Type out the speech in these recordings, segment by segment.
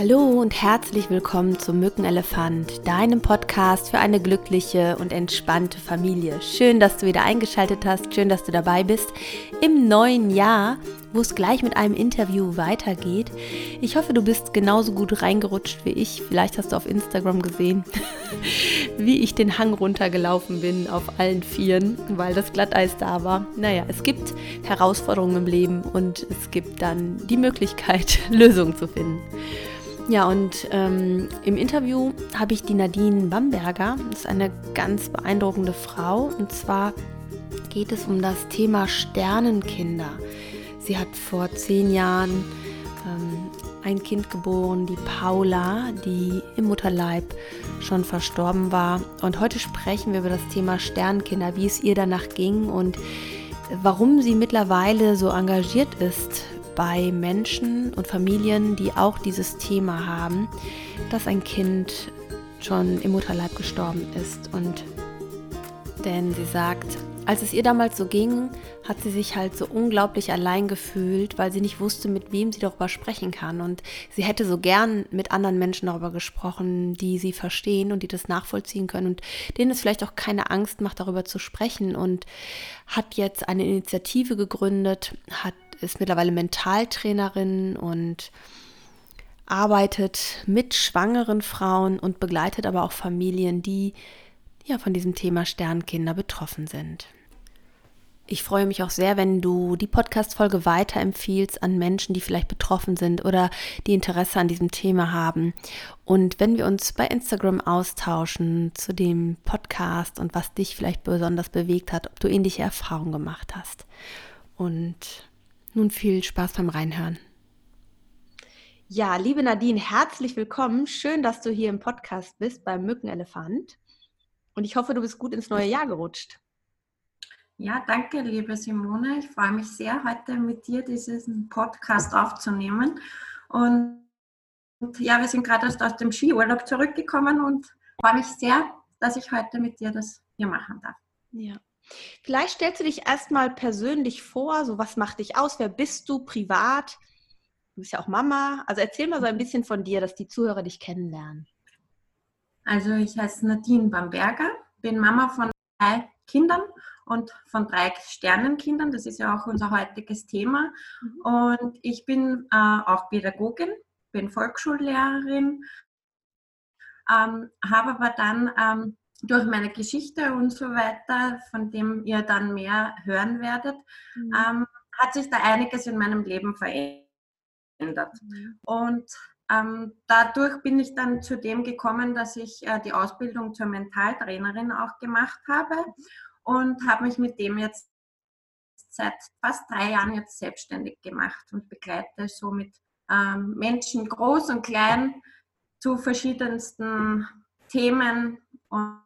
Hallo und herzlich willkommen zum Mückenelefant, deinem Podcast für eine glückliche und entspannte Familie. Schön, dass du wieder eingeschaltet hast, schön, dass du dabei bist im neuen Jahr, wo es gleich mit einem Interview weitergeht. Ich hoffe, du bist genauso gut reingerutscht wie ich. Vielleicht hast du auf Instagram gesehen, wie ich den Hang runtergelaufen bin auf allen Vieren, weil das Glatteis da war. Naja, es gibt Herausforderungen im Leben und es gibt dann die Möglichkeit, Lösungen zu finden. Ja, und ähm, im Interview habe ich die Nadine Bamberger. Das ist eine ganz beeindruckende Frau. Und zwar geht es um das Thema Sternenkinder. Sie hat vor zehn Jahren ähm, ein Kind geboren, die Paula, die im Mutterleib schon verstorben war. Und heute sprechen wir über das Thema Sternenkinder, wie es ihr danach ging und warum sie mittlerweile so engagiert ist bei Menschen und Familien, die auch dieses Thema haben, dass ein Kind schon im Mutterleib gestorben ist. Und denn sie sagt, als es ihr damals so ging, hat sie sich halt so unglaublich allein gefühlt, weil sie nicht wusste, mit wem sie darüber sprechen kann. Und sie hätte so gern mit anderen Menschen darüber gesprochen, die sie verstehen und die das nachvollziehen können und denen es vielleicht auch keine Angst macht, darüber zu sprechen. Und hat jetzt eine Initiative gegründet, hat ist mittlerweile Mentaltrainerin und arbeitet mit schwangeren Frauen und begleitet aber auch Familien, die ja von diesem Thema Sternkinder betroffen sind. Ich freue mich auch sehr, wenn du die Podcast-Folge weiterempfiehlst an Menschen, die vielleicht betroffen sind oder die Interesse an diesem Thema haben. Und wenn wir uns bei Instagram austauschen zu dem Podcast und was dich vielleicht besonders bewegt hat, ob du ähnliche Erfahrungen gemacht hast. Und nun viel Spaß beim Reinhören. Ja, liebe Nadine, herzlich willkommen. Schön, dass du hier im Podcast bist beim Mückenelefant. Und ich hoffe, du bist gut ins neue Jahr gerutscht. Ja, danke, liebe Simone. Ich freue mich sehr, heute mit dir diesen Podcast aufzunehmen. Und ja, wir sind gerade erst aus dem Skiurlaub zurückgekommen und freue mich sehr, dass ich heute mit dir das hier machen darf. Ja. Vielleicht stellst du dich erstmal persönlich vor, so was macht dich aus, wer bist du privat? Du bist ja auch Mama. Also erzähl mal so ein bisschen von dir, dass die Zuhörer dich kennenlernen. Also ich heiße Nadine Bamberger, bin Mama von drei Kindern und von drei Sternenkindern. Das ist ja auch unser heutiges Thema. Mhm. Und ich bin äh, auch Pädagogin, bin Volksschullehrerin, ähm, habe aber dann ähm, durch meine Geschichte und so weiter, von dem ihr dann mehr hören werdet, mhm. ähm, hat sich da einiges in meinem Leben verändert. Mhm. Und ähm, dadurch bin ich dann zu dem gekommen, dass ich äh, die Ausbildung zur Mentaltrainerin auch gemacht habe und habe mich mit dem jetzt seit fast drei Jahren jetzt selbstständig gemacht und begleite somit ähm, Menschen groß und klein zu verschiedensten Themen und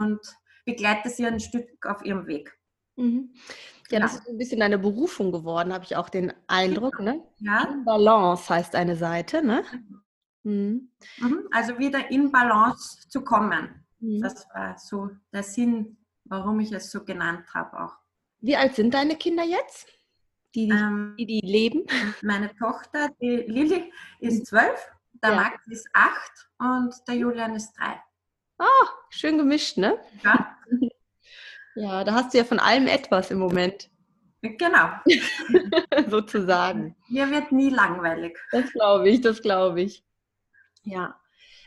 und begleite sie ein Stück auf ihrem Weg. Mhm. Ja, das ist ein bisschen eine Berufung geworden, habe ich auch den Eindruck. Ne? Ja. In Balance heißt eine Seite, ne? Mhm. mhm. Also wieder in Balance zu kommen. Mhm. Das war so der Sinn, warum ich es so genannt habe auch. Wie alt sind deine Kinder jetzt? Die, die, ähm, die, die leben? Meine Tochter, die Lilly, ist zwölf, der ja. Max ist acht und der Julian ist drei. Ah, schön gemischt, ne? Ja. Ja, da hast du ja von allem etwas im Moment. Genau. Sozusagen. Mir wird nie langweilig. Das glaube ich, das glaube ich. Ja.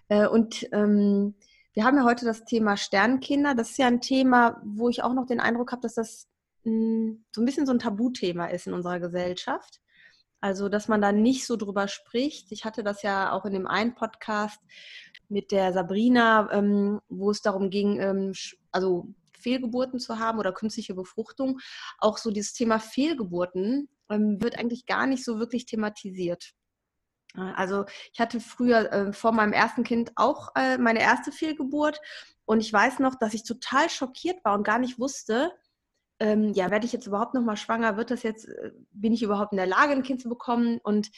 Äh, und ähm, wir haben ja heute das Thema Sternkinder. Das ist ja ein Thema, wo ich auch noch den Eindruck habe, dass das mh, hm, so ein bisschen so ein Tabuthema ist in unserer Gesellschaft. Also, dass man da nicht so drüber spricht. Ich hatte das ja auch in dem einen Podcast mit der Sabrina, ähm, wo es darum ging, ähm, also Fehlgeburten zu haben oder künstliche Befruchtung. Auch so dieses Thema Fehlgeburten ähm, wird eigentlich gar nicht so wirklich thematisiert. Also ich hatte früher äh, vor meinem ersten Kind auch äh, meine erste Fehlgeburt und ich weiß noch, dass ich total schockiert war und gar nicht wusste, ähm, ja, werde ich jetzt überhaupt noch mal schwanger? Wird das jetzt, äh, bin ich überhaupt in der Lage, ein Kind zu bekommen? Und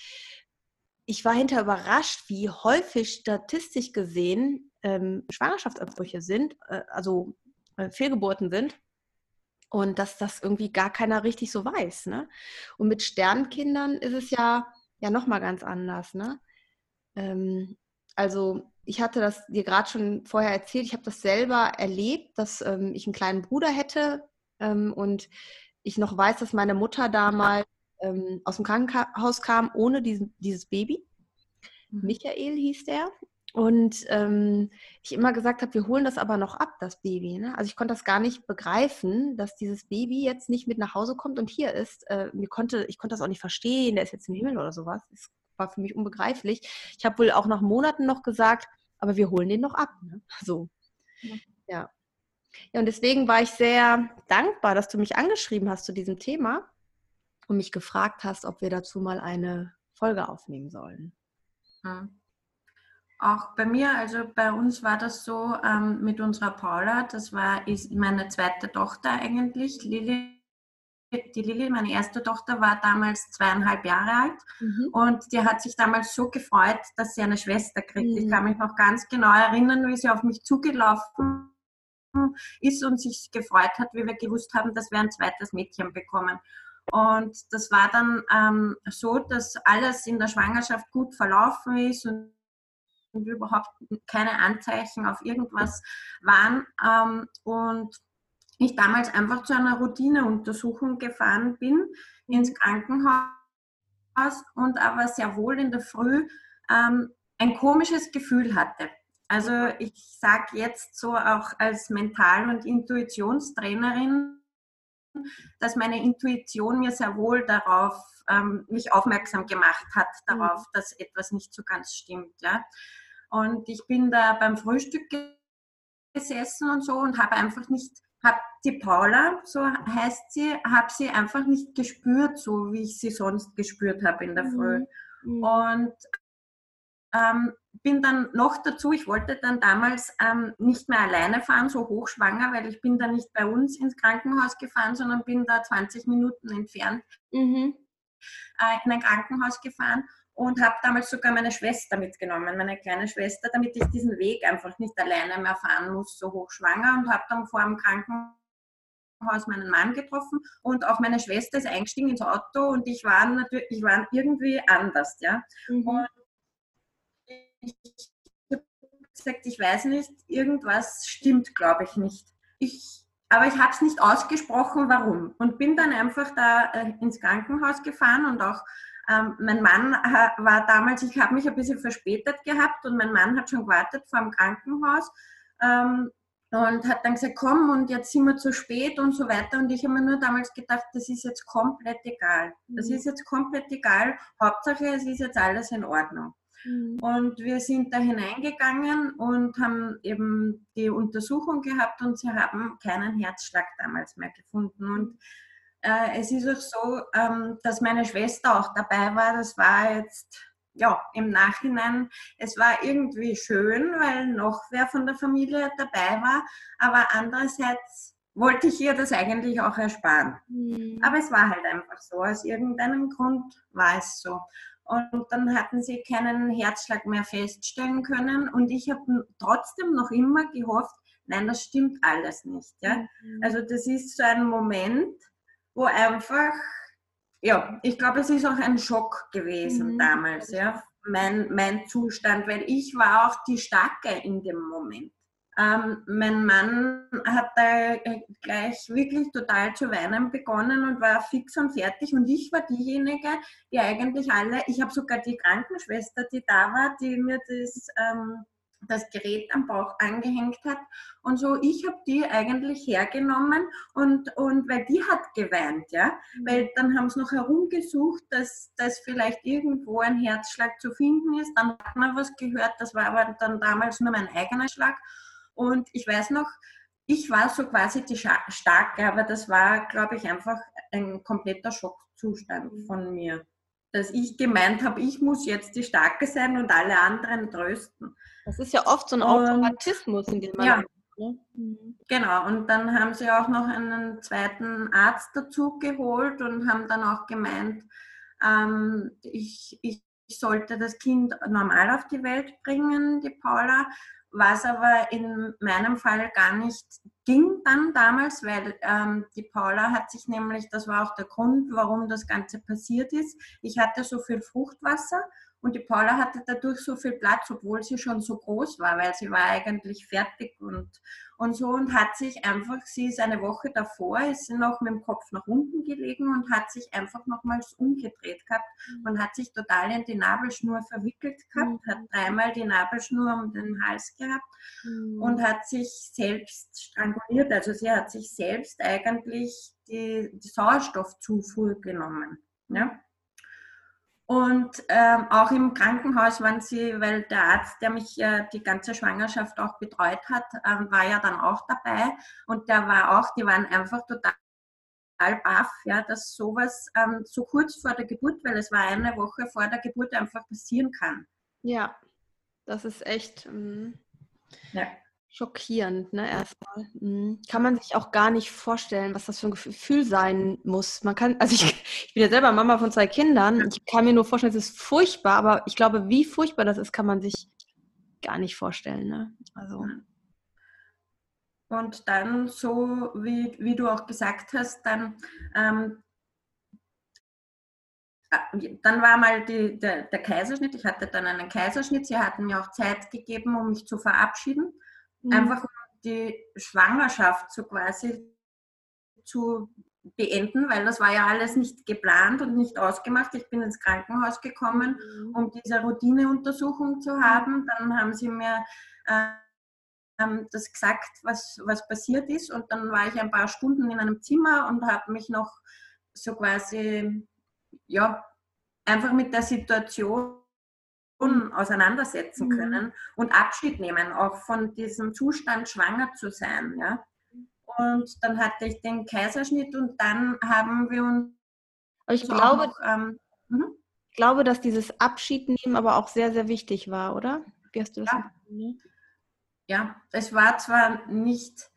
ich war hinterher überrascht, wie häufig statistisch gesehen ähm, Schwangerschaftsabbrüche sind, äh, also äh, Fehlgeburten sind. Und dass das irgendwie gar keiner richtig so weiß. Ne? Und mit Sternkindern ist es ja, ja nochmal ganz anders. Ne? Ähm, also ich hatte das dir gerade schon vorher erzählt. Ich habe das selber erlebt, dass ähm, ich einen kleinen Bruder hätte ähm, und ich noch weiß, dass meine Mutter damals ähm, aus dem Krankenhaus kam ohne diesen, dieses Baby. Mhm. Michael hieß der. Und ähm, ich immer gesagt habe, wir holen das aber noch ab, das Baby. Ne? Also ich konnte das gar nicht begreifen, dass dieses Baby jetzt nicht mit nach Hause kommt und hier ist. Äh, mir konnte, ich konnte das auch nicht verstehen, der ist jetzt im Himmel oder sowas. Das war für mich unbegreiflich. Ich habe wohl auch nach Monaten noch gesagt, aber wir holen den noch ab. Ne? So. Ja. ja. Ja, und deswegen war ich sehr dankbar, dass du mich angeschrieben hast zu diesem Thema und mich gefragt hast, ob wir dazu mal eine Folge aufnehmen sollen. Hm. Auch bei mir, also bei uns war das so ähm, mit unserer Paula, das war ist meine zweite Tochter eigentlich, Lilly. Die Lilly, meine erste Tochter, war damals zweieinhalb Jahre alt mhm. und die hat sich damals so gefreut, dass sie eine Schwester kriegt. Mhm. Ich kann mich noch ganz genau erinnern, wie sie auf mich zugelaufen ist und sich gefreut hat, wie wir gewusst haben, dass wir ein zweites Mädchen bekommen. Und das war dann ähm, so, dass alles in der Schwangerschaft gut verlaufen ist und überhaupt keine Anzeichen auf irgendwas waren. Ähm, und ich damals einfach zu einer Routineuntersuchung gefahren bin ins Krankenhaus und aber sehr wohl in der Früh ähm, ein komisches Gefühl hatte. Also ich sage jetzt so auch als Mental- und Intuitionstrainerin, dass meine Intuition mir sehr wohl darauf ähm, mich aufmerksam gemacht hat, darauf, mhm. dass etwas nicht so ganz stimmt. Ja. Und ich bin da beim Frühstück gesessen und so und habe einfach nicht, habe die Paula, so heißt sie, habe sie einfach nicht gespürt, so wie ich sie sonst gespürt habe in der Früh. Mhm. Und ähm, bin dann noch dazu, ich wollte dann damals ähm, nicht mehr alleine fahren, so hochschwanger, weil ich bin da nicht bei uns ins Krankenhaus gefahren, sondern bin da 20 Minuten entfernt mhm. äh, in ein Krankenhaus gefahren und habe damals sogar meine Schwester mitgenommen, meine kleine Schwester, damit ich diesen Weg einfach nicht alleine mehr fahren muss, so hochschwanger und habe dann vor dem Krankenhaus meinen Mann getroffen und auch meine Schwester ist eingestiegen ins Auto und ich war natürlich, ich war irgendwie anders, ja. Mhm. Und ich habe gesagt, ich weiß nicht, irgendwas stimmt, glaube ich nicht. Ich, aber ich habe es nicht ausgesprochen, warum. Und bin dann einfach da äh, ins Krankenhaus gefahren und auch ähm, mein Mann war damals, ich habe mich ein bisschen verspätet gehabt und mein Mann hat schon gewartet vor dem Krankenhaus ähm, und hat dann gesagt, komm und jetzt sind wir zu spät und so weiter. Und ich habe mir nur damals gedacht, das ist jetzt komplett egal. Das mhm. ist jetzt komplett egal. Hauptsache, es ist jetzt alles in Ordnung. Mhm. Und wir sind da hineingegangen und haben eben die Untersuchung gehabt und sie haben keinen Herzschlag damals mehr gefunden. Und äh, es ist auch so, ähm, dass meine Schwester auch dabei war. Das war jetzt, ja, im Nachhinein, es war irgendwie schön, weil noch wer von der Familie dabei war. Aber andererseits wollte ich ihr das eigentlich auch ersparen. Mhm. Aber es war halt einfach so. Aus irgendeinem Grund war es so. Und dann hatten sie keinen Herzschlag mehr feststellen können. Und ich habe trotzdem noch immer gehofft, nein, das stimmt alles nicht. Ja? Mhm. Also das ist so ein Moment, wo einfach, ja, ich glaube, es ist auch ein Schock gewesen mhm. damals, ja, mein, mein Zustand, weil ich war auch die Starke in dem Moment. Ähm, mein Mann hat da gleich wirklich total zu weinen begonnen und war fix und fertig. Und ich war diejenige, die eigentlich alle, ich habe sogar die Krankenschwester, die da war, die mir das ähm, das Gerät am Bauch angehängt hat und so. Ich habe die eigentlich hergenommen und, und weil die hat geweint, ja, mhm. weil dann haben sie noch herumgesucht, dass, dass vielleicht irgendwo ein Herzschlag zu finden ist. Dann hat man was gehört, das war aber dann damals nur mein eigener Schlag. Und ich weiß noch, ich war so quasi die Starke, aber das war, glaube ich, einfach ein kompletter Schockzustand mhm. von mir. Dass ich gemeint habe, ich muss jetzt die Starke sein und alle anderen trösten. Das ist ja oft so ein Automatismus, in dem man. Ja. Ne? Mhm. Genau, und dann haben sie auch noch einen zweiten Arzt dazu geholt und haben dann auch gemeint, ähm, ich, ich, ich sollte das Kind normal auf die Welt bringen, die Paula, was aber in meinem Fall gar nicht ging dann damals, weil ähm, die Paula hat sich nämlich, das war auch der Grund, warum das Ganze passiert ist, ich hatte so viel Fruchtwasser Und die Paula hatte dadurch so viel Platz, obwohl sie schon so groß war, weil sie war eigentlich fertig und, und so und hat sich einfach, sie ist eine Woche davor, ist sie noch mit dem Kopf nach unten gelegen und hat sich einfach nochmals umgedreht gehabt mhm. und hat sich total in die Nabelschnur verwickelt gehabt, mhm. hat dreimal die Nabelschnur um den Hals gehabt mhm. und hat sich selbst stranguliert. Also sie hat sich selbst eigentlich die, die Sauerstoffzufuhr genommen. Ja? Und ähm, auch im Krankenhaus waren sie, weil der Arzt, der mich äh, die ganze Schwangerschaft auch betreut hat, äh, war ja dann auch dabei. Und der war auch, die waren einfach total baff, ja, dass sowas ähm, so kurz vor der Geburt, weil es war eine Woche vor der Geburt, einfach passieren kann. Ja, das ist echt. Ähm, ja schockierend, ne, erstmal. Mhm. Kann man sich auch gar nicht vorstellen, was das für ein Gefühl sein muss. Man kann, also ich, ich bin ja selber Mama von zwei Kindern. Ich kann mir nur vorstellen, es ist furchtbar, aber ich glaube, wie furchtbar das ist, kann man sich gar nicht vorstellen, ne? Also. Und dann so, wie, wie du auch gesagt hast, dann ähm, äh, dann war mal die, der, der, Kaiserschnitt. Ich hatte dann einen Kaiserschnitt. Sie hatten mir auch Zeit gegeben, um mich zu verabschieden. Mhm. Einfach um die Schwangerschaft so quasi zu beenden, weil das war ja alles nicht geplant und nicht ausgemacht. Ich bin ins Krankenhaus gekommen, mhm. um diese Routineuntersuchung zu haben. Dann haben sie mir äh, das gesagt, was, was passiert ist. Und dann war ich ein paar Stunden in einem Zimmer und habe mich noch so quasi, ja, einfach mit der Situation auseinandersetzen mhm. können und Abschied nehmen, auch von diesem Zustand, schwanger zu sein. Ja? Und dann hatte ich den Kaiserschnitt und dann haben wir uns. Aber ich so glaube, noch, ähm, mhm. ich glaube, dass dieses Abschiednehmen aber auch sehr, sehr wichtig war, oder? Wie hast du das ja. ja, es war zwar nicht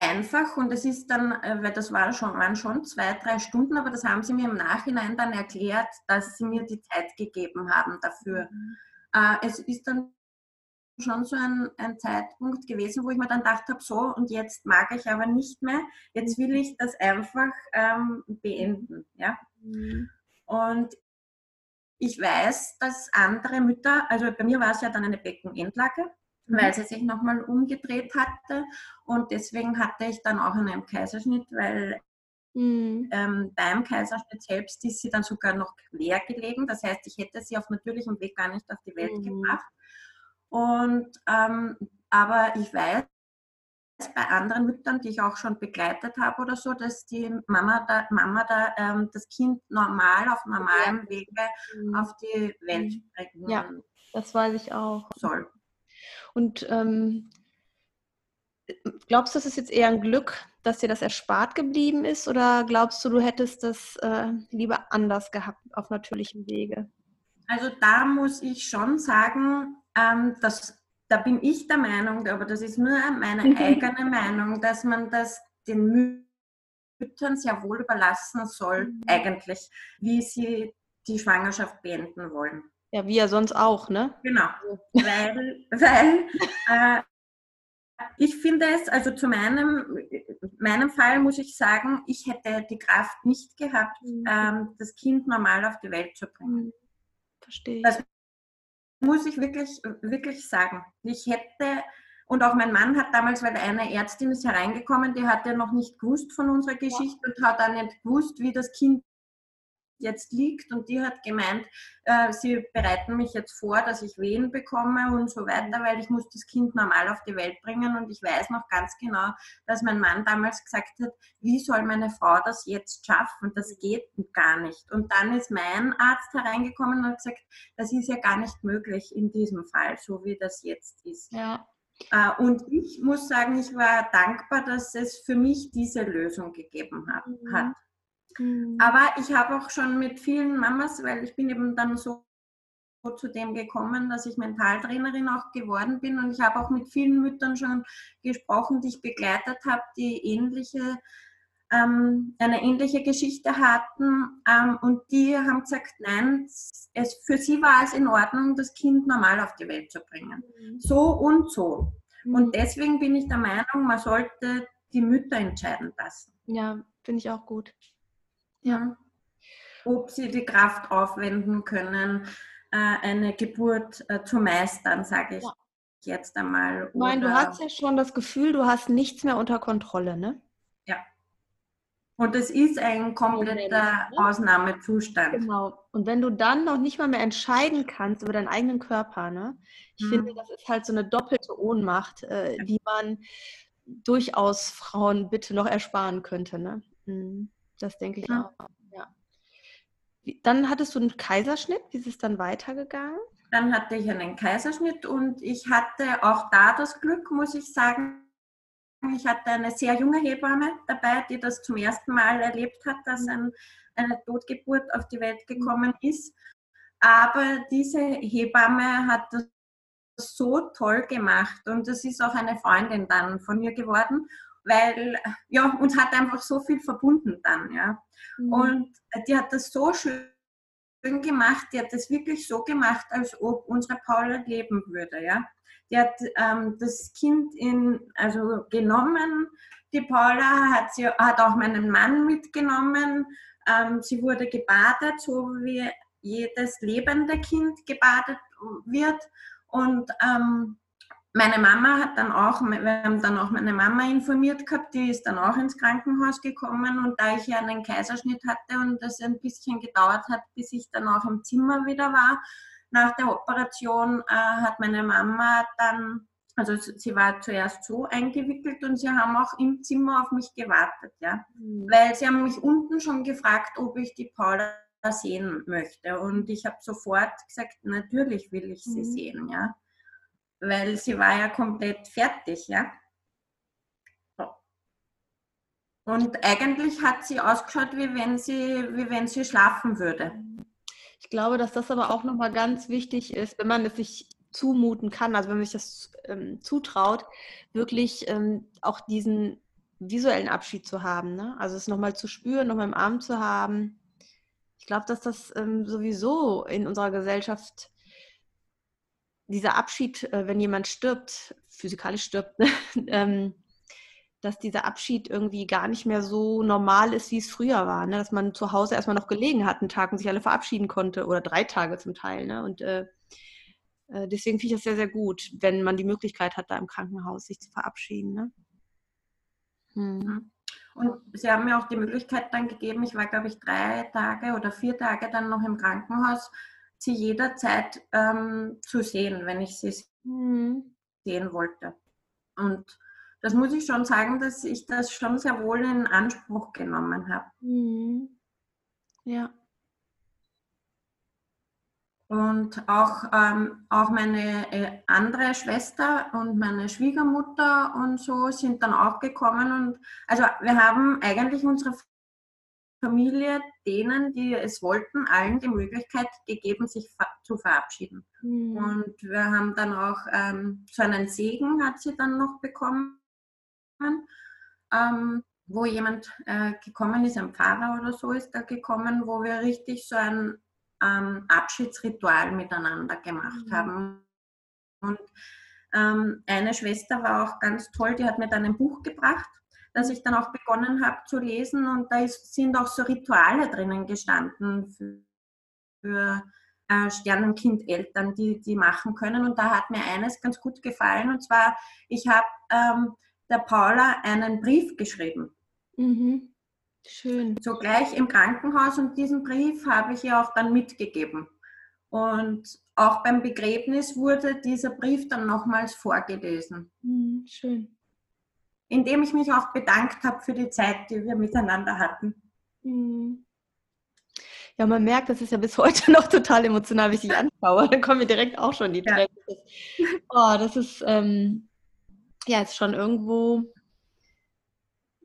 einfach und es ist dann, äh, weil das war schon, waren schon zwei, drei Stunden, aber das haben sie mir im Nachhinein dann erklärt, dass sie mir die Zeit gegeben haben dafür. Mhm. Äh, es ist dann schon so ein, ein, Zeitpunkt gewesen, wo ich mir dann gedacht habe, so und jetzt mag ich aber nicht mehr, jetzt will ich das einfach ähm, beenden. Ja? Mhm. Und ich weiß, dass andere Mütter, also bei mir war es ja dann eine Beckenendlage. Weil sie sich nochmal umgedreht hatte. Und deswegen hatte ich dann auch einen Kaiserschnitt, weil mhm. ähm, beim Kaiserschnitt selbst ist sie dann sogar noch quer gelegen. Das heißt, ich hätte sie auf natürlichem Weg gar nicht auf die Welt mhm. gebracht. Und ähm, aber ich weiß bei anderen Müttern, die ich auch schon begleitet habe oder so, dass die Mama da, Mama da ähm, das Kind normal auf normalem Wege mhm. auf die Welt mhm. bringen ja, das weiß ich auch. soll. Und ähm, glaubst du, es ist jetzt eher ein Glück, dass dir das erspart geblieben ist? Oder glaubst du, du hättest das äh, lieber anders gehabt auf natürlichem Wege? Also da muss ich schon sagen, ähm, dass, da bin ich der Meinung, aber das ist nur meine eigene Meinung, dass man das den Müttern sehr wohl überlassen soll, mhm. eigentlich, wie sie die Schwangerschaft beenden wollen. Ja, wie ja sonst auch, ne? Genau. Weil, weil äh, ich finde es, also zu meinem, meinem Fall muss ich sagen, ich hätte die Kraft nicht gehabt, mhm. ähm, das Kind normal auf die Welt zu bringen. Mhm. Verstehe. Das muss ich wirklich, wirklich sagen. Ich hätte, und auch mein Mann hat damals, weil eine Ärztin ist hereingekommen, die hat ja noch nicht gewusst von unserer Geschichte ja. und hat dann nicht gewusst, wie das Kind jetzt liegt und die hat gemeint, äh, sie bereiten mich jetzt vor, dass ich Wehen bekomme und so weiter, weil ich muss das Kind normal auf die Welt bringen und ich weiß noch ganz genau, dass mein Mann damals gesagt hat, wie soll meine Frau das jetzt schaffen? Das geht gar nicht. Und dann ist mein Arzt hereingekommen und hat gesagt, das ist ja gar nicht möglich in diesem Fall, so wie das jetzt ist. Ja. Äh, und ich muss sagen, ich war dankbar, dass es für mich diese Lösung gegeben hat. Mhm. Mhm. Aber ich habe auch schon mit vielen Mamas, weil ich bin eben dann so zu dem gekommen, dass ich Mentaltrainerin auch geworden bin und ich habe auch mit vielen Müttern schon gesprochen, die ich begleitet habe, die ähnliche ähm, eine ähnliche Geschichte hatten ähm, und die haben gesagt, nein, es, für sie war es in Ordnung, das Kind normal auf die Welt zu bringen. Mhm. So und so. Mhm. Und deswegen bin ich der Meinung, man sollte die Mütter entscheiden lassen. Ja, finde ich auch gut. Ja. ob sie die Kraft aufwenden können, äh, eine Geburt äh, zu meistern, sage ich ja. jetzt einmal. Nein, du hast ja schon das Gefühl, du hast nichts mehr unter Kontrolle, ne? Ja. Und es ist ein kompletter ne? Ausnahmezustand. Genau. Und wenn du dann noch nicht mal mehr entscheiden kannst über deinen eigenen Körper, ne? Ich mhm. finde, das ist halt so eine doppelte Ohnmacht, äh, die man durchaus Frauen bitte noch ersparen könnte, ne? Mhm. Das denke ich mhm. auch. Dann hattest du einen Kaiserschnitt. Wie ist es dann weitergegangen? Dann hatte ich einen Kaiserschnitt und ich hatte auch da das Glück, muss ich sagen. Ich hatte eine sehr junge Hebamme dabei, die das zum ersten Mal erlebt hat, dass mhm. ein, eine Totgeburt auf die Welt gekommen ist. Aber diese Hebamme hat das so toll gemacht und das ist auch eine Freundin dann von mir geworden weil ja, uns hat einfach so viel verbunden dann, ja. Mhm. Und die hat das so schön gemacht, die hat das wirklich so gemacht, als ob unsere Paula leben würde, ja. Die hat ähm, das Kind in, also genommen, die Paula hat, sie, hat auch meinen Mann mitgenommen, ähm, sie wurde gebadet, so wie jedes lebende Kind gebadet wird und ähm, meine Mama hat dann auch, wir haben dann auch meine Mama informiert gehabt, die ist dann auch ins Krankenhaus gekommen und da ich ja einen Kaiserschnitt hatte und das ein bisschen gedauert hat, bis ich dann auch im Zimmer wieder war, nach der Operation äh, hat meine Mama dann, also sie war zuerst so eingewickelt und sie haben auch im Zimmer auf mich gewartet, ja, mhm. weil sie haben mich unten schon gefragt, ob ich die Paula sehen möchte und ich habe sofort gesagt, natürlich will ich sie mhm. sehen, ja weil sie war ja komplett fertig, ja. Und eigentlich hat sie ausgeschaut, wie wenn sie, wie wenn sie schlafen würde. Ich glaube, dass das aber auch nochmal ganz wichtig ist, wenn man es sich zumuten kann, also wenn man sich das ähm, zutraut, wirklich ähm, auch diesen visuellen Abschied zu haben. Ne? Also es nochmal zu spüren, nochmal im Arm zu haben. Ich glaube, dass das ähm, sowieso in unserer Gesellschaft dieser Abschied, äh, wenn jemand stirbt, physikalisch stirbt, ähm, dass dieser Abschied irgendwie gar nicht mehr so normal ist, wie es früher war. Ne? Dass man zu Hause erstmal noch gelegen hat, einen Tag und sich alle verabschieden konnte oder drei Tage zum Teil. Ne? Und äh, äh, deswegen finde ich das sehr, sehr gut, wenn man die Möglichkeit hat, da im Krankenhaus sich zu verabschieden. Ne? Hm. Und Sie haben mir auch die Möglichkeit dann gegeben, ich war, glaube ich, drei Tage oder vier Tage dann noch im Krankenhaus, sie jederzeit ähm, zu sehen, wenn ich sie mhm. sehen wollte. Und das muss ich schon sagen, dass ich das schon sehr wohl in Anspruch genommen habe. Mhm. Ja. Und auch, ähm, auch meine äh, andere Schwester und meine Schwiegermutter und so sind dann auch gekommen. Und also wir haben eigentlich unsere Familie denen, die es wollten, allen die Möglichkeit gegeben, sich zu verabschieden. Mhm. Und wir haben dann auch ähm, so einen Segen hat sie dann noch bekommen, ähm, wo jemand äh, gekommen ist, ein Pfarrer oder so ist da gekommen, wo wir richtig so ein ähm, Abschiedsritual miteinander gemacht mhm. haben. Und ähm, eine Schwester war auch ganz toll, die hat mir dann ein Buch gebracht dass ich dann auch begonnen habe zu lesen und da ist, sind auch so Rituale drinnen gestanden für, für äh, Sternenkindeltern, die die machen können. Und da hat mir eines ganz gut gefallen und zwar, ich habe ähm, der Paula einen Brief geschrieben. Mhm. Schön. So gleich im Krankenhaus und diesen Brief habe ich ihr auch dann mitgegeben. Und auch beim Begräbnis wurde dieser Brief dann nochmals vorgelesen. Mhm, schön indem ich mich auch bedankt habe für die Zeit, die wir miteinander hatten. Hm. Ja, man merkt, das ist ja bis heute noch total emotional, wie ich dich anschaue. Dann kommen mir direkt auch schon die Tränen. Ja. Oh, das ist ähm, ja ist schon irgendwo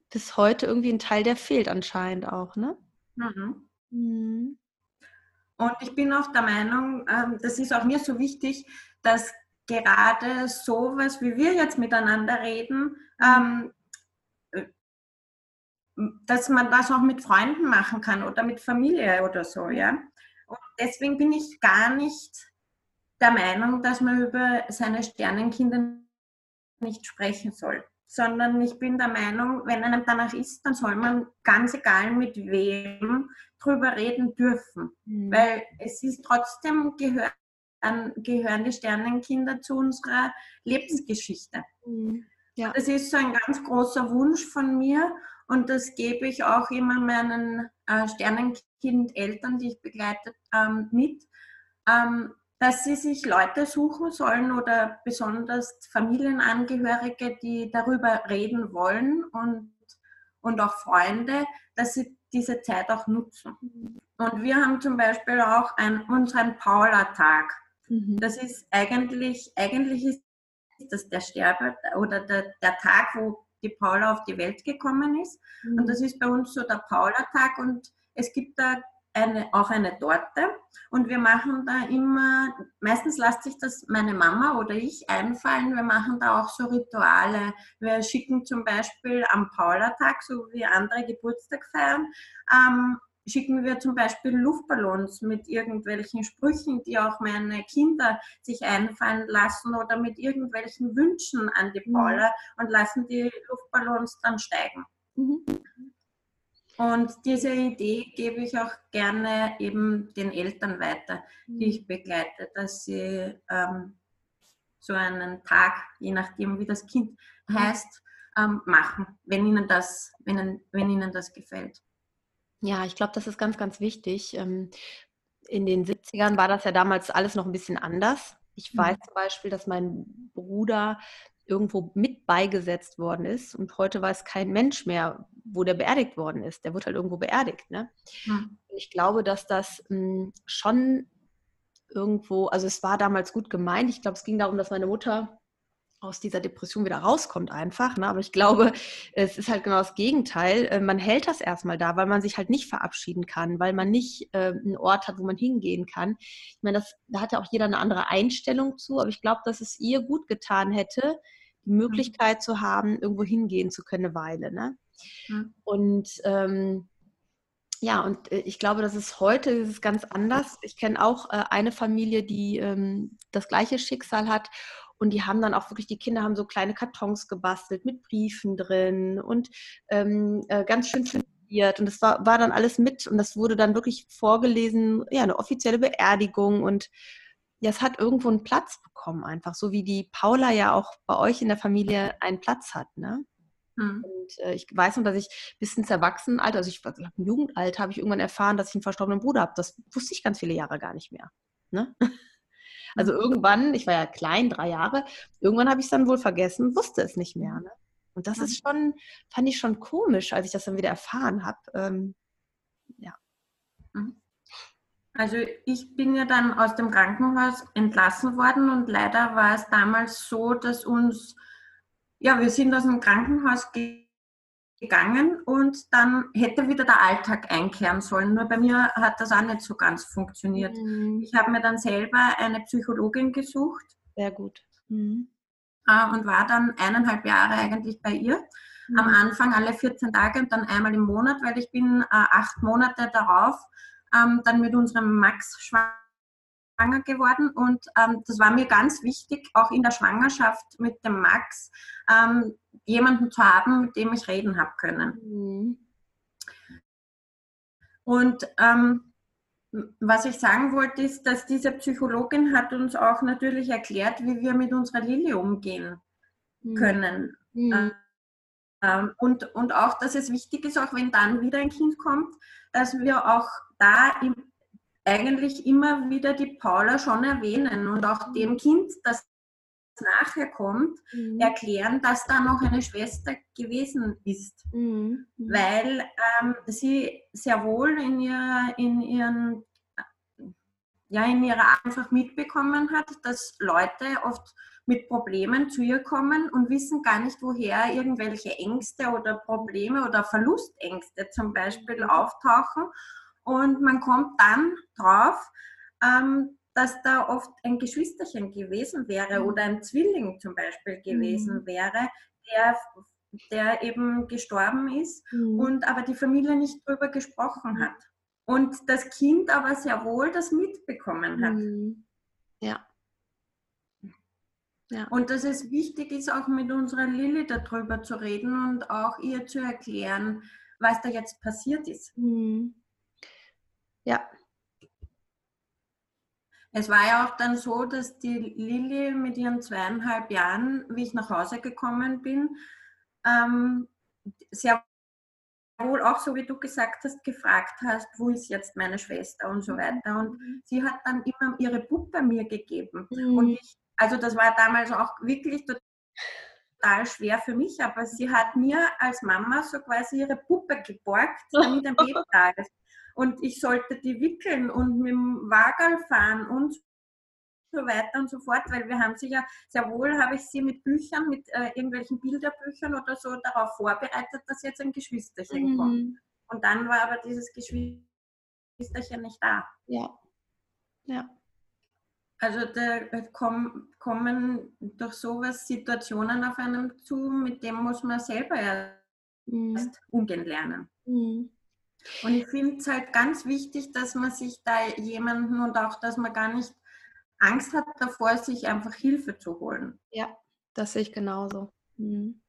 bis heute irgendwie ein Teil, der fehlt anscheinend auch, ne? Mhm. Mhm. Und ich bin auch der Meinung, ähm, das ist auch mir so wichtig, dass gerade sowas, wie wir jetzt miteinander reden, ähm, dass man das auch mit Freunden machen kann oder mit Familie oder so, ja. Und deswegen bin ich gar nicht der Meinung, dass man über seine Sternenkinder nicht sprechen soll. sondern ich bin der Meinung, wenn einem danach ist, dann soll man ganz egal mit wem drüber reden dürfen. Mhm. Weil es ist trotzdem gehört, gehören die Sternenkinder zu unserer Lebensgeschichte. Mhm. Ja. Das ist so ein ganz großer Wunsch von mir und das gebe ich auch immer meinen äh, Sternenkind-Eltern, die ich begleitet, ähm, mit, ähm, dass sie sich Leute suchen sollen oder besonders Familienangehörige, die darüber reden wollen und, und auch Freunde, dass sie diese Zeit auch nutzen. Und wir haben zum Beispiel auch ein, unseren Paula-Tag. Mhm. Das ist eigentlich, eigentlich ist das der Sterbe oder der, der Tag, wo die Paula auf die Welt gekommen ist. Mhm. Und das ist bei uns so der Paula-Tag und es gibt da eine, auch eine Torte und wir machen da immer, meistens lässt sich das meine Mama oder ich einfallen, wir machen da auch so Rituale. Wir schicken zum Beispiel am Paulertag, so wie andere Geburtstag feiern, ähm, schicken wir zum Beispiel Luftballons mit irgendwelchen Sprüchen, die auch meine Kinder sich einfallen lassen oder mit irgendwelchen Wünschen an die mhm. Paula und lassen die Luftballons dann steigen. Mhm. Und diese Idee gebe ich auch gerne eben den Eltern weiter, die ich begleite, dass sie ähm, so einen Tag, je nachdem wie das Kind heißt, ähm, machen, wenn ihnen, das, wenn, wenn ihnen das gefällt. Ja, ich glaube, das ist ganz, ganz wichtig. Ähm, in den 70ern war das ja damals alles noch ein bisschen anders. Ich weiß mhm. zum Beispiel, dass mein Bruder irgendwo mit beigesetzt worden ist und heute weiß kein Mensch mehr, wo der beerdigt worden ist. Der wird halt irgendwo beerdigt. Ne? Mhm. Ich glaube, dass das hm, schon irgendwo, also es war damals gut gemeint. Ich glaube, es ging darum, dass meine Mutter aus dieser Depression wieder rauskommt einfach. Ne? Aber ich glaube, es ist halt genau das Gegenteil. Äh, man hält das erstmal da, weil man sich halt nicht verabschieden kann, weil man nicht äh, einen Ort hat, wo man hingehen kann. Ich meine, das, da hat ja auch jeder eine andere Einstellung zu, aber ich glaube, dass es ihr gut getan hätte, die Möglichkeit mhm. zu haben, irgendwo hingehen zu können eine Weile. Ne? Mhm. Und ähm, ja, und äh, ich glaube, das ist heute das ist ganz anders. Ich kenne auch äh, eine Familie, die ähm, das gleiche Schicksal hat und die haben dann auch wirklich, die Kinder haben so kleine Kartons gebastelt mit Briefen drin und ähm, äh, ganz schön filmiert. Und das war, war dann alles mit und das wurde dann wirklich vorgelesen, ja, eine offizielle Beerdigung und ja, es hat irgendwo einen Platz bekommen, einfach so wie die Paula ja auch bei euch in der Familie einen Platz hat, ne? Mhm. Und äh, ich weiß noch, dass ich bis ins Erwachsenenalter, also ich im Jugendalter, habe ich irgendwann erfahren, dass ich einen verstorbenen Bruder habe. Das wusste ich ganz viele Jahre gar nicht mehr. Ne? Also irgendwann, ich war ja klein, drei Jahre, irgendwann habe ich es dann wohl vergessen, wusste es nicht mehr. Ne? Und das ist schon, fand ich schon komisch, als ich das dann wieder erfahren habe. Ähm, ja. Mhm. Also ich bin ja dann aus dem Krankenhaus entlassen worden und leider war es damals so, dass uns, ja, wir sind aus dem Krankenhaus gegangen gegangen und dann hätte wieder der Alltag einkehren sollen. Nur bei mir hat das auch nicht so ganz funktioniert. Mhm. Ich habe mir dann selber eine Psychologin gesucht. Sehr gut. Mhm. Äh, und war dann eineinhalb Jahre eigentlich bei ihr. Mhm. Am Anfang alle 14 Tage und dann einmal im Monat, weil ich bin äh, acht Monate darauf ähm, dann mit unserem Max schwanger schwanger geworden und ähm, das war mir ganz wichtig, auch in der Schwangerschaft mit dem Max, ähm, jemanden zu haben, mit dem ich reden habe können. Mhm. Und ähm, was ich sagen wollte, ist, dass diese Psychologin hat uns auch natürlich erklärt, wie wir mit unserer Lilly umgehen mhm. können. Mhm. Ähm, und, und auch, dass es wichtig ist, auch wenn dann wieder ein Kind kommt, dass wir auch da im eigentlich immer wieder die Paula schon erwähnen und auch dem Kind, das nachher kommt, mhm. erklären, dass da noch eine Schwester gewesen ist. Mhm. mhm. Weil ähm, sie sehr wohl in, ihr, in ihren ja, in ihrer einfach mitbekommen hat, dass Leute oft mit Problemen zu ihr kommen und wissen gar nicht, woher irgendwelche Ängste oder Probleme oder Verlustängste zum Beispiel mhm. auftauchen und man kommt dann drauf, ähm, dass da oft ein Geschwisterchen gewesen wäre mhm. oder ein Zwilling zum Beispiel gewesen mhm. wäre, der, der eben gestorben ist mhm. und aber die Familie nicht darüber gesprochen hat. Und das Kind aber sehr wohl das mitbekommen hat. Mhm. Ja. Ja. Und dass es wichtig ist, auch mit unserer Lilly darüber zu reden und auch ihr zu erklären, was da jetzt passiert ist. Mhm. Ja. Es war ja auch dann so, dass die Lilly mit ihren zweieinhalb Jahren, wie ich nach Hause gekommen bin, ähm, sehr wohl auch so wie du gesagt hast, gefragt hast, wo ist jetzt meine Schwester und so weiter. Und mhm. sie hat dann immer ihre Puppe mir gegeben. Mhm. Und ich also das war damals auch wirklich total schwer für mich, aber sie hat mir als Mama so quasi ihre Puppe geborgt, damit ein Baby da ist. Und ich sollte die wickeln und mit dem Wagen fahren und so weiter und so fort, weil wir haben sie ja, sehr wohl habe ich sie mit Büchern, mit äh, irgendwelchen Bilderbüchern oder so darauf vorbereitet, dass jetzt ein Geschwisterchen mhm. kommt. Und dann war aber dieses Geschwisterchen nicht da. Ja. Ja. Also da kommen durch sowas Situationen auf einem zu, mit dem muss man selber erst mhm. umgehen lernen. Mhm. Und ich finde es halt ganz wichtig, dass man sich da jemanden und auch, dass man gar nicht Angst hat davor, sich einfach Hilfe zu holen. Ja, das sehe ich genauso. Mhm.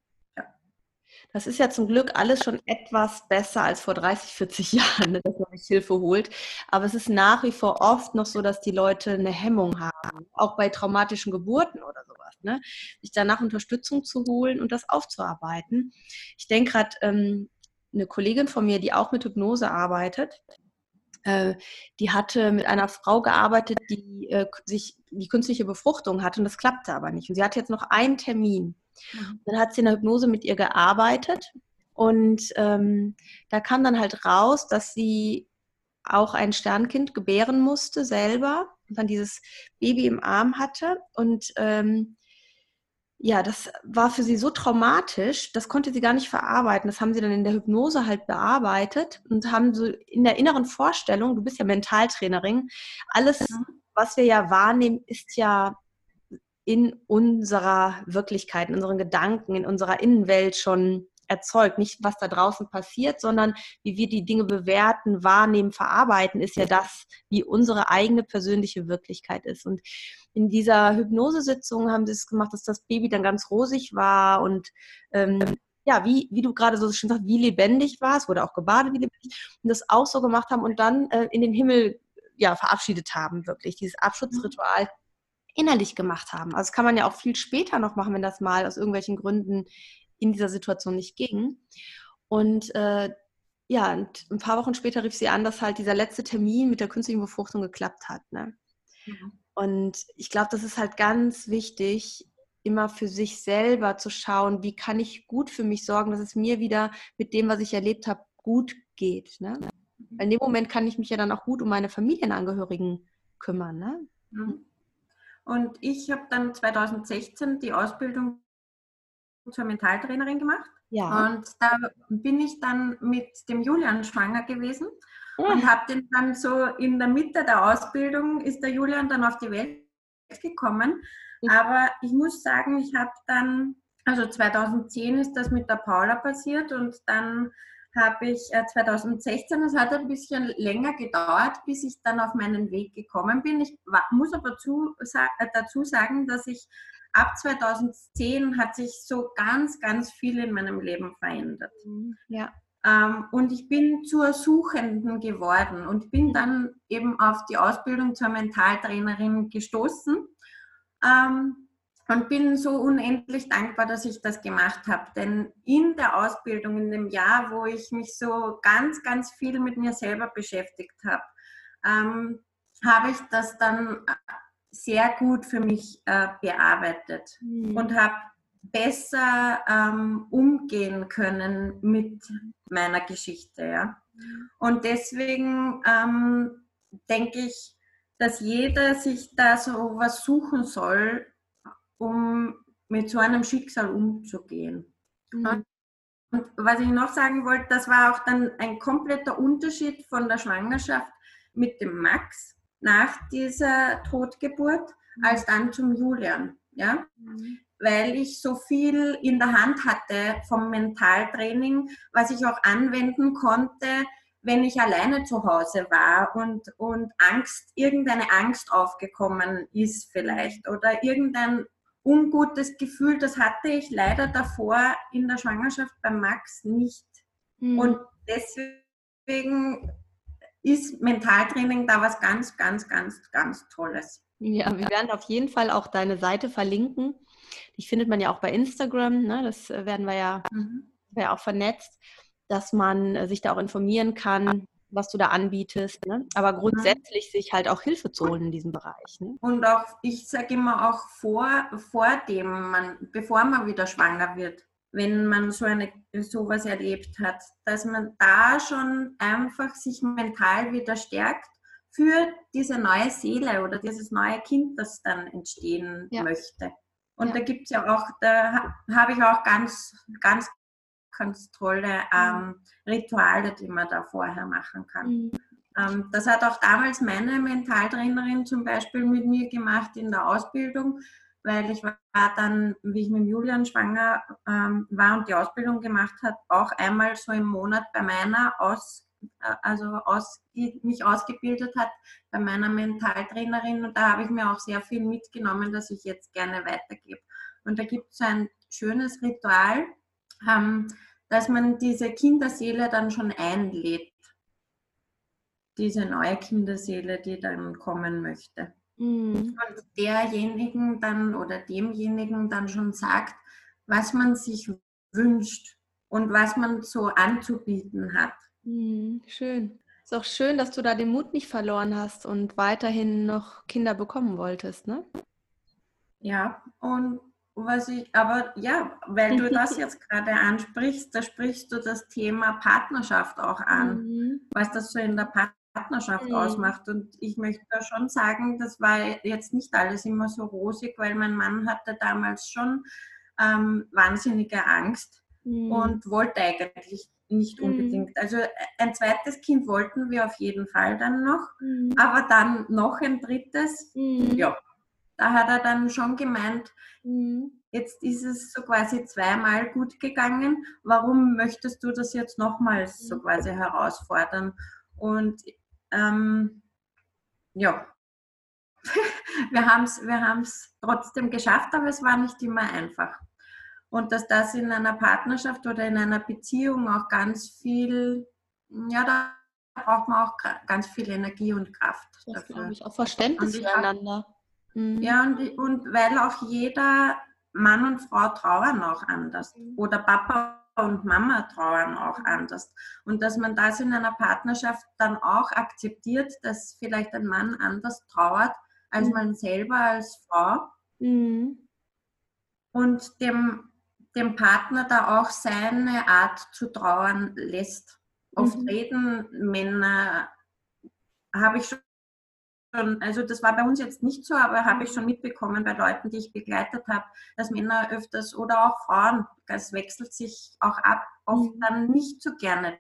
Das ist ja zum Glück alles schon etwas besser als vor 30, 40 Jahren, ne, dass man sich Hilfe holt. Aber es ist nach wie vor oft noch so, dass die Leute eine Hemmung haben, auch bei traumatischen Geburten oder sowas, ne? sich danach Unterstützung zu holen und das aufzuarbeiten. Ich denke gerade, ähm, eine Kollegin von mir, die auch mit Hypnose arbeitet, äh, die hatte mit einer Frau gearbeitet, die äh, sich die künstliche Befruchtung hatte und das klappte aber nicht. Und sie hat jetzt noch einen Termin. Mhm. Dann hat sie in der Hypnose mit ihr gearbeitet und ähm, da kam dann halt raus, dass sie auch ein Sternkind gebären musste selber und dann dieses Baby im Arm hatte und ähm, ja, das war für sie so traumatisch, das konnte sie gar nicht verarbeiten. Das haben sie dann in der Hypnose halt bearbeitet und haben so in der inneren Vorstellung, du bist ja Mentaltrainerin, alles, was wir ja wahrnehmen, ist ja in unserer Wirklichkeit, in unseren Gedanken, in unserer Innenwelt schon erzeugt. Nicht, was da draußen passiert, sondern wie wir die Dinge bewerten, wahrnehmen, verarbeiten, ist ja das, wie unsere eigene persönliche Wirklichkeit ist. Und in dieser Hypnosesitzung haben sie es gemacht, dass das Baby dann ganz rosig war und ähm, ja, wie, wie du gerade so schön sagst, wie lebendig war, es wurde auch gebadet, wie lebendig, und das auch so gemacht haben und dann äh, in den Himmel ja, verabschiedet haben, wirklich, dieses Abschutzritual innerlich gemacht haben. Also das kann man ja auch viel später noch machen, wenn das mal aus irgendwelchen Gründen in dieser Situation nicht ging. Und äh, ja, und ein paar Wochen später rief sie an, dass halt dieser letzte Termin mit der künstlichen Befruchtung geklappt hat. Ne? Mhm. Und ich glaube, das ist halt ganz wichtig, immer für sich selber zu schauen, wie kann ich gut für mich sorgen, dass es mir wieder mit dem, was ich erlebt habe, gut geht. Ne? Mhm. In dem Moment kann ich mich ja dann auch gut um meine Familienangehörigen kümmern. Ne? Mhm. Und ich habe dann 2016 die Ausbildung zur Mentaltrainerin gemacht. Ja. Und da bin ich dann mit dem Julian schwanger gewesen ja. und habe den dann so in der Mitte der Ausbildung ist der Julian dann auf die Welt gekommen. Aber ich muss sagen, ich habe dann, also 2010 ist das mit der Paula passiert und dann habe ich 2016, es hat ein bisschen länger gedauert, bis ich dann auf meinen Weg gekommen bin. Ich muss aber zu, äh, dazu sagen, dass ich ab 2010 hat sich so ganz, ganz viel in meinem Leben verändert. Mhm, ja. Ähm, und ich bin zur Suchenden geworden und bin dann eben auf die Ausbildung zur Mentaltrainerin gestoßen. Ähm, und bin so unendlich dankbar, dass ich das gemacht habe. Denn in der Ausbildung, in dem Jahr, wo ich mich so ganz, ganz viel mit mir selber beschäftigt habe, ähm, habe ich das dann sehr gut für mich äh, bearbeitet mhm. und habe besser ähm, umgehen können mit meiner Geschichte. Ja? Und deswegen ähm, denke ich, dass jeder sich da so was suchen soll, um mit so einem Schicksal umzugehen. Mhm. Und was ich noch sagen wollte, das war auch dann ein kompletter Unterschied von der Schwangerschaft mit dem Max nach dieser Totgeburt mhm. als dann zum Julian. Ja? Mhm. Weil ich so viel in der Hand hatte vom Mentaltraining, was ich auch anwenden konnte, wenn ich alleine zu Hause war und, und Angst, irgendeine Angst aufgekommen ist vielleicht oder irgendein ungutes Gefühl, das hatte ich leider davor in der Schwangerschaft bei Max nicht. Mhm. Und deswegen ist Mentaltraining da was ganz, ganz, ganz, ganz Tolles. Ja, wir werden auf jeden Fall auch deine Seite verlinken. Die findet man ja auch bei Instagram. Ne? Das äh, werden wir ja, mhm. wir auch vernetzt, dass man äh, sich da auch informieren kann, was du da anbietest. Ne? Aber grundsätzlich mhm. sich halt auch Hilfe zu holen in diesem Bereich. Ne? Und auch, ich sage immer auch vor, vor dem, man, bevor man wieder schwanger wird, wenn man so eine sowas erlebt hat, dass man da schon einfach sich mental wieder stärkt für diese neue Seele oder dieses neue Kind, das dann entstehen ja. möchte. Und ja. da gibt es ja auch, da habe ich auch ganz, ganz, ganz tolle ähm, Rituale, die man da vorher machen kann. Mhm. Ähm, das hat auch damals meine Mentaltrainerin zum Beispiel mit mir gemacht in der Ausbildung weil ich war dann, wie ich mit Julian schwanger ähm, war und die Ausbildung gemacht habe, auch einmal so im Monat bei meiner aus, äh, also aus, die mich ausgebildet hat, bei meiner Mentaltrainerin und da habe ich mir auch sehr viel mitgenommen, das ich jetzt gerne weitergebe. Und da gibt es ein schönes Ritual, ähm, dass man diese Kinderseele dann schon einlädt. Diese neue Kinderseele, die dann kommen möchte. Mhm. Und derjenigen dann oder demjenigen dann schon sagt, was man sich wünscht und was man so anzubieten hat. Mhm, schön. Ist auch schön, dass du da den Mut nicht verloren hast und weiterhin noch Kinder bekommen wolltest, ne? Ja, und was ich, aber ja, weil du das jetzt gerade ansprichst, da sprichst du das Thema Partnerschaft auch an, mhm. was das so in der Partnerschaft mhm. ausmacht. Und ich möchte da schon sagen, das war jetzt nicht alles immer so rosig, weil mein Mann hatte damals schon ähm, wahnsinnige Angst mhm. und wollte eigentlich nicht mhm. unbedingt. Also äh, ein zweites Kind wollten wir auf jeden Fall dann noch, mhm. aber dann noch ein drittes, mhm. ja, da hat er dann schon gemeint, mhm. jetzt ist es so quasi zweimal gut gegangen, warum möchtest du das jetzt nochmals so quasi herausfordern? Und ähm, ja, wir haben es wir trotzdem geschafft, aber es war nicht immer einfach. Und dass das in einer Partnerschaft oder in einer Beziehung auch ganz viel, ja, da braucht man auch ganz viel Energie und Kraft. Das dafür. glaube ich, auch Verständnis füreinander. Mhm. Ja, und, und weil auch jeder Mann und Frau trauern auch anders. Mhm. Oder Papa und Mama trauern auch anders. Und dass man das in einer Partnerschaft dann auch akzeptiert, dass vielleicht ein Mann anders trauert als mhm. man selber als Frau. Mhm. Und dem, dem Partner da auch seine Art zu trauern lässt. Oft mhm. reden Männer, habe ich schon schon, also das war bei uns jetzt nicht so, aber habe ich schon mitbekommen bei Leuten, die ich begleitet habe, dass Männer öfters oder auch Frauen, das wechselt sich auch ab, oft mhm. dann nicht so gerne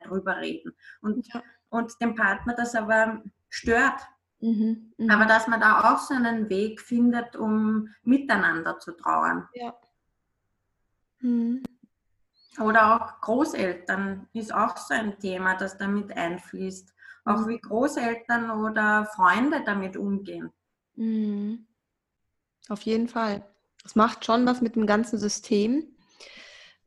drüber reden. Und, ja. und dem Partner das aber stört. Mhm, mh. Aber dass man da auch so einen Weg findet, um miteinander zu trauern. Ja. Mhm. Oder auch Großeltern ist auch so ein Thema, das damit einfließt auch wie Großeltern oder Freunde damit umgehen. Mhm. Auf jeden Fall. Es macht schon was mit dem ganzen System.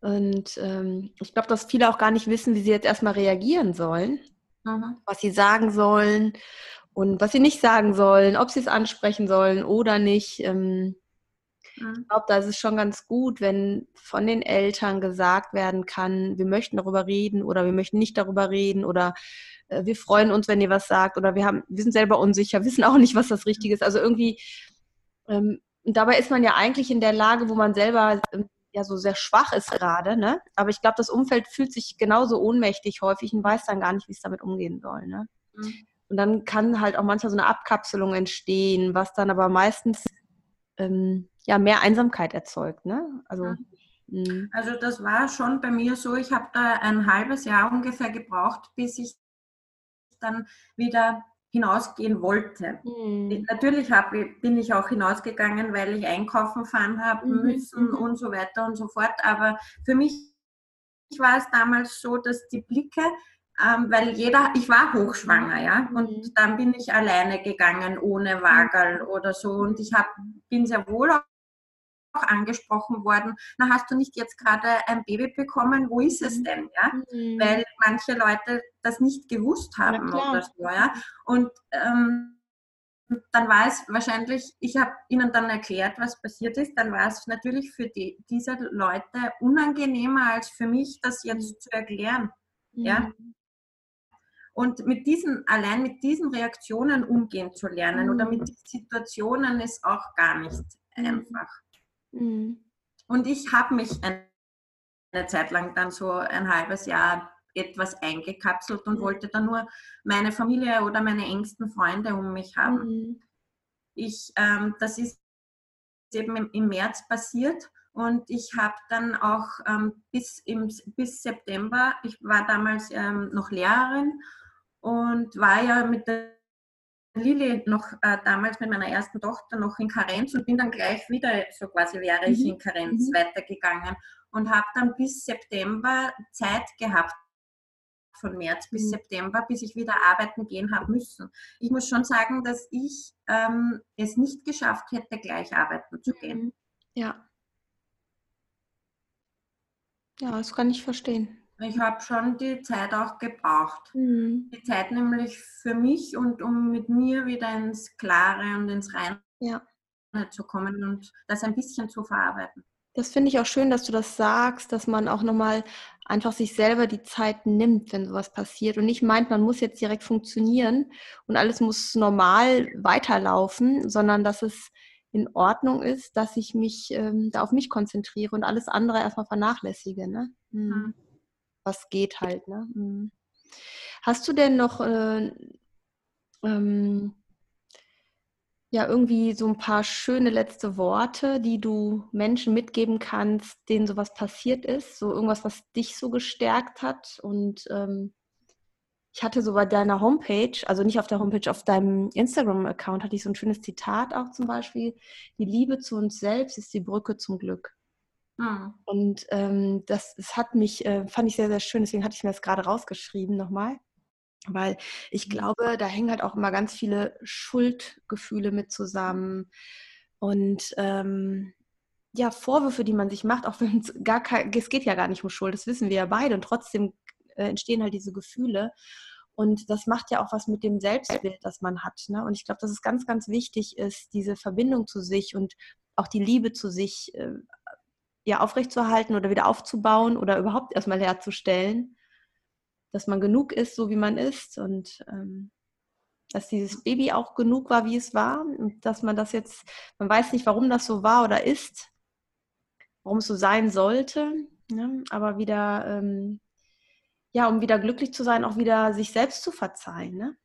Und ähm, ich glaube, dass viele auch gar nicht wissen, wie sie jetzt erstmal reagieren sollen, mhm. was sie sagen sollen und was sie nicht sagen sollen, ob sie es ansprechen sollen oder nicht. Ähm, mhm. Ich glaube, da ist es schon ganz gut, wenn von den Eltern gesagt werden kann, wir möchten darüber reden oder wir möchten nicht darüber reden oder wir freuen uns, wenn ihr was sagt oder wir haben, wir sind selber unsicher, wissen auch nicht, was das Richtige ist. Also irgendwie, ähm, dabei ist man ja eigentlich in der Lage, wo man selber ähm, ja so sehr schwach ist gerade, ne? Aber ich glaube, das Umfeld fühlt sich genauso ohnmächtig häufig und weiß dann gar nicht, wie es damit umgehen soll, ne? Mhm. Und dann kann halt auch manchmal so eine Abkapselung entstehen, was dann aber meistens ähm, ja mehr Einsamkeit erzeugt, ne? Also ja. Mhm. Also das war schon bei mir so, ich habe da ein halbes Jahr ungefähr gebraucht, bis ich dann wieder hinausgehen wollte. Mhm. Natürlich hab, bin ich auch hinausgegangen, weil ich einkaufen fahren habe mhm. müssen mhm. und so weiter und so fort. Aber für mich war es damals so, dass die Blicke, ähm, weil jeder, ich war hochschwanger, ja, und mhm. dann bin ich alleine gegangen, ohne Wagel oder so. Und ich hab, bin sehr wohl auch angesprochen worden, na hast du nicht jetzt gerade ein Baby bekommen, wo ist es mhm. denn? Ja? Mhm. Weil manche Leute das nicht gewusst haben oder so, ja. Und ähm, dann war es wahrscheinlich, ich habe ihnen dann erklärt, was passiert ist, dann war es natürlich für die, diese Leute unangenehmer als für mich, das jetzt mhm. zu erklären. Mhm. Ja? Und mit diesen, allein mit diesen Reaktionen umgehen zu lernen mhm. oder mit diesen Situationen ist auch gar nicht mhm. einfach. Mhm. Und ich habe mich eine Zeit lang dann so ein halbes Jahr etwas eingekapselt und mhm. wollte dann nur meine Familie oder meine engsten Freunde um mich haben. Mhm. Ich, ähm, das ist eben im, im März passiert und ich habe dann auch ähm, bis, im, bis September, ich war damals ähm, noch Lehrerin und war ja mit der Lilly noch äh, damals mit meiner ersten Tochter noch in Karenz und bin dann gleich wieder, so quasi wäre ich mhm. in Karenz, mhm. weitergegangen und habe dann bis September Zeit gehabt, von März bis mhm. September, bis ich wieder arbeiten gehen habe müssen. Ich muss schon sagen, dass ich ähm, es nicht geschafft hätte, gleich arbeiten zu gehen. Mhm. Ja. Ja, das kann ich verstehen. Ich habe schon die Zeit auch gebraucht. Mhm. Die Zeit nämlich für mich und um mit mir wieder ins Klare und ins Reine ja. zu kommen und das ein bisschen zu verarbeiten. Das finde ich auch schön, dass du das sagst, dass man auch nochmal einfach sich selber die Zeit nimmt, wenn sowas passiert und nicht meint, man muss jetzt direkt funktionieren und alles muss normal weiterlaufen, sondern dass es in Ordnung ist, dass ich mich ähm, da auf mich konzentriere und alles andere erstmal vernachlässige. Ne? Mhm. Was geht halt. Ne? Mhm. Hast du denn noch äh, ähm, ja irgendwie so ein paar schöne letzte Worte, die du Menschen mitgeben kannst, denen sowas passiert ist, so irgendwas, was dich so gestärkt hat. Und ähm, ich hatte so bei deiner Homepage, also nicht auf der Homepage, auf deinem Instagram-Account hatte ich so ein schönes Zitat auch zum Beispiel: Die Liebe zu uns selbst ist die Brücke zum Glück. Mhm. Und ähm, das, das hat mich, äh, fand ich sehr, sehr schön, deswegen hatte ich mir das gerade rausgeschrieben nochmal. Weil ich mhm. glaube, da hängen halt auch immer ganz viele Schuldgefühle mit zusammen und ähm, ja, Vorwürfe, die man sich macht, auch wenn es gar kein, es geht ja gar nicht um Schuld, das wissen wir ja beide und trotzdem äh, entstehen halt diese Gefühle. Und das macht ja auch was mit dem Selbstbild, das man hat. Ne? Und ich glaube, dass es ganz, ganz wichtig ist, diese Verbindung zu sich und auch die Liebe zu sich äh, ja aufrechtzuerhalten oder wieder aufzubauen oder überhaupt erstmal herzustellen dass man genug ist, so wie man ist und ähm, dass dieses Baby auch genug war, wie es war und dass man das jetzt, man weiß nicht, warum das so war oder ist, warum es so sein sollte, ne? aber wieder, ähm, ja, um wieder glücklich zu sein, auch wieder sich selbst zu verzeihen. Ne?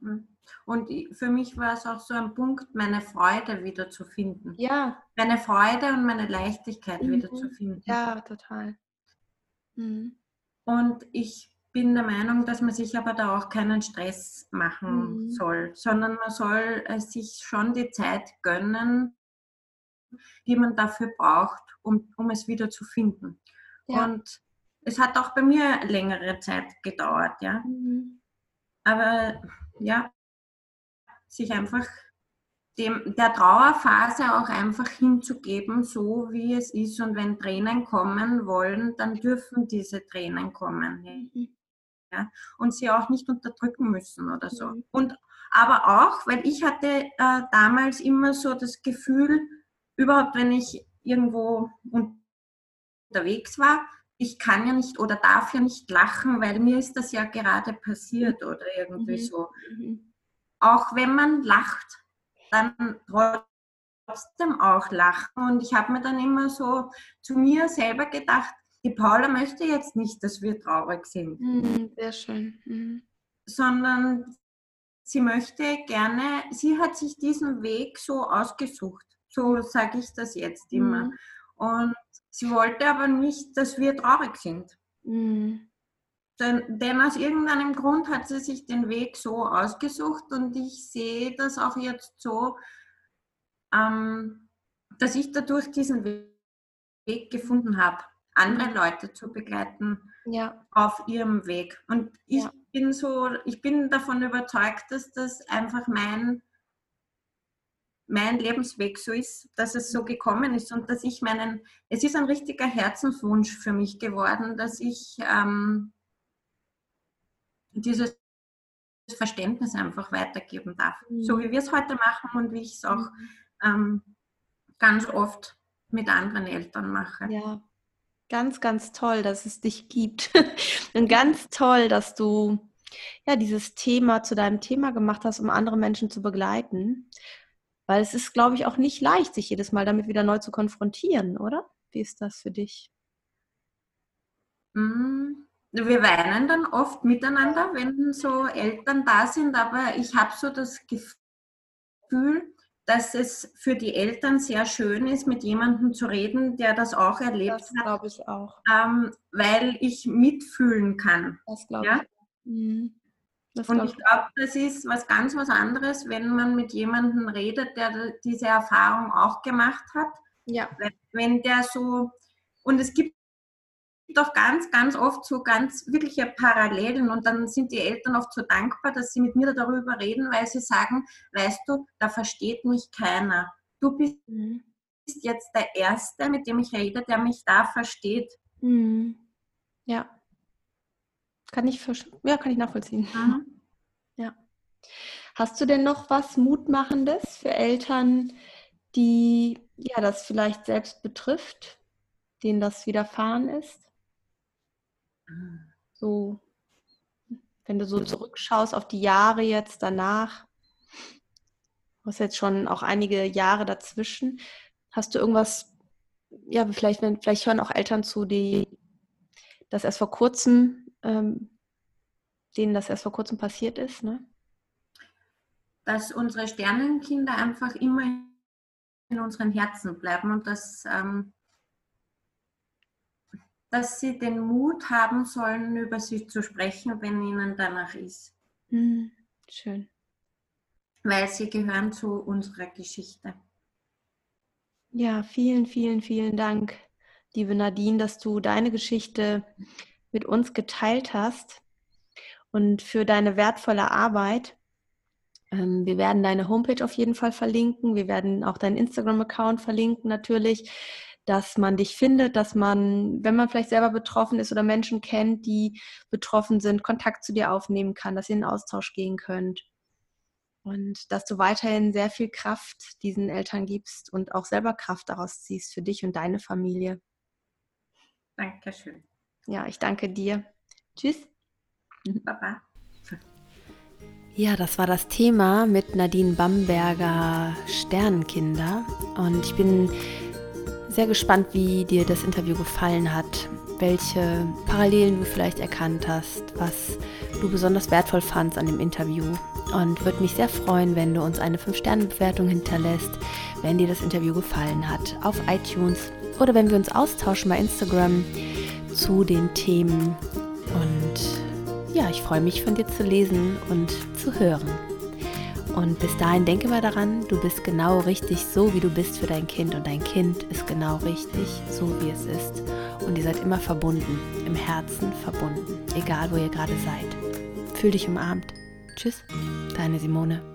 Mhm. Und für mich war es auch so ein Punkt, meine Freude wieder zu finden. Ja. Meine Freude und meine Leichtigkeit mhm. wieder zu finden. Ja, total. Mhm. Und ich bin der Meinung, dass man sich aber da auch keinen Stress machen mhm. soll, sondern man soll äh, sich schon die Zeit gönnen, die man dafür braucht, um, um es wieder zu finden. Ja. Und es hat auch bei mir längere Zeit gedauert, ja. Mhm. Aber ja, sich einfach dem, der Trauerphase auch einfach hinzugeben, so wie es ist. Und wenn Tränen kommen wollen, dann dürfen diese Tränen kommen. Mhm ja, und sie auch nicht unterdrücken müssen oder so. Mhm. Und aber auch, weil ich hatte äh, damals immer so das Gefühl, überhaupt wenn ich irgendwo unterwegs war, ich kann ja nicht oder darf ja nicht lachen, weil mir ist das ja gerade passiert oder irgendwie mhm. so. Mhm. Auch wenn man lacht, dann trotzdem auch lachen. Und ich habe mir dann immer so zu mir selber gedacht, die Paula möchte jetzt nicht, dass wir traurig sind. Mhm, sehr schön. Mhm. Sondern sie möchte gerne, sie hat sich diesen Weg so ausgesucht. So sage ich das jetzt immer. Mhm. Und sie wollte aber nicht, dass wir traurig sind. Mhm. Denn, denn, aus irgendeinem Grund hat sie sich den Weg so ausgesucht und ich sehe das auch jetzt so, ähm, dass ich dadurch diesen Weg gefunden habe andere Leute zu begleiten ja. auf ihrem Weg. Und ich ja. bin so, ich bin davon überzeugt, dass das einfach mein, mein Lebensweg so ist, dass es so gekommen ist und dass ich meinen, es ist ein richtiger Herzenswunsch für mich geworden, dass ich ähm, dieses Verständnis einfach weitergeben darf. Mhm. So wie wir es heute machen und wie ich es auch mhm. ähm, ganz oft mit anderen Eltern mache. Ja, ganz, ganz toll, dass es dich gibt. und ganz toll, dass du ja dieses Thema zu deinem Thema gemacht hast, um andere Menschen zu begleiten. Weil es ist, glaube ich, auch nicht leicht, sich jedes Mal damit wieder neu zu konfrontieren, oder? Wie ist das für dich? Mm, wir weinen dann oft miteinander, wenn so Eltern da sind, aber ich habe so das Gefühl, dass es für die Eltern sehr schön ist, mit jemandem zu reden, der das auch erlebt das hat. glaube ich auch. Ähm, weil ich mitfühlen kann. Das glaube ja? ich. Mhm. Und ich glaube, das ist was ganz was anderes, wenn man mit jemandem redet, der diese Erfahrung auch gemacht hat. Ja. Wenn der so, und es gibt doch ganz, ganz oft so ganz wirkliche Parallelen und dann sind die Eltern oft so dankbar, dass sie mit mir darüber reden, weil sie sagen, weißt du, da versteht mich keiner. Du bist mhm. jetzt der Erste, mit dem ich rede, der mich da versteht. Mhm. Ja. Kann ich, ja, kann ich nachvollziehen. Mhm. Ja. Hast du denn noch was Mutmachendes für Eltern, die ja das vielleicht selbst betrifft, denen das widerfahren ist? So, wenn du so zurückschaust auf die Jahre jetzt danach, du hast jetzt schon auch einige Jahre dazwischen, hast du irgendwas, ja, vielleicht, wenn, vielleicht hören auch Eltern zu, die das erst vor kurzem, ähm, denen das erst vor kurzem passiert ist, ne? Dass unsere Sternenkinder einfach immer in unseren Herzen bleiben und dass ähm, dass sie den Mut haben sollen, über sie zu sprechen, wenn ihnen danach ist. Mhm. Schön. Weil sie gehören zu unserer Geschichte. Ja, vielen, vielen, vielen Dank, liebe Nadine, dass du deine Geschichte mit uns geteilt hast und für deine wertvolle Arbeit. Ähm, wir werden deine Homepage auf jeden Fall verlinken. Wir werden auch deinen Instagram-Account verlinken natürlich dass man dich findet, dass man, wenn man vielleicht selber betroffen ist oder Menschen kennt, die betroffen sind, Kontakt zu dir aufnehmen kann, dass ihr in den Austausch gehen könnt. Und dass du weiterhin sehr viel Kraft diesen Eltern gibst und auch selber Kraft daraus ziehst für dich und deine Familie. Dankeschön. Ja, ich danke dir. Tschüss. Baba. Ja, das war das Thema mit Nadine Bamberger Sternenkinder. Und ich bin sehr gespannt, wie dir das Interview gefallen hat, welche Parallelen du vielleicht erkannt hast, was du besonders wertvoll fandst an dem Interview. Und würde mich sehr freuen, wenn du uns eine 5-Sterne-Bewertung hinterlässt, wenn dir das Interview gefallen hat, auf iTunes oder wenn wir uns austauschen bei Instagram zu den Themen. Und ja, ich freue mich von dir zu lesen und zu hören. Und bis dahin denke mal daran, du bist genau richtig so, wie du bist für dein Kind. Und dein Kind ist genau richtig so, wie es ist. Und ihr seid immer verbunden, im Herzen verbunden, egal wo ihr gerade seid. Fühl dich umarmt. Tschüss, deine Simone.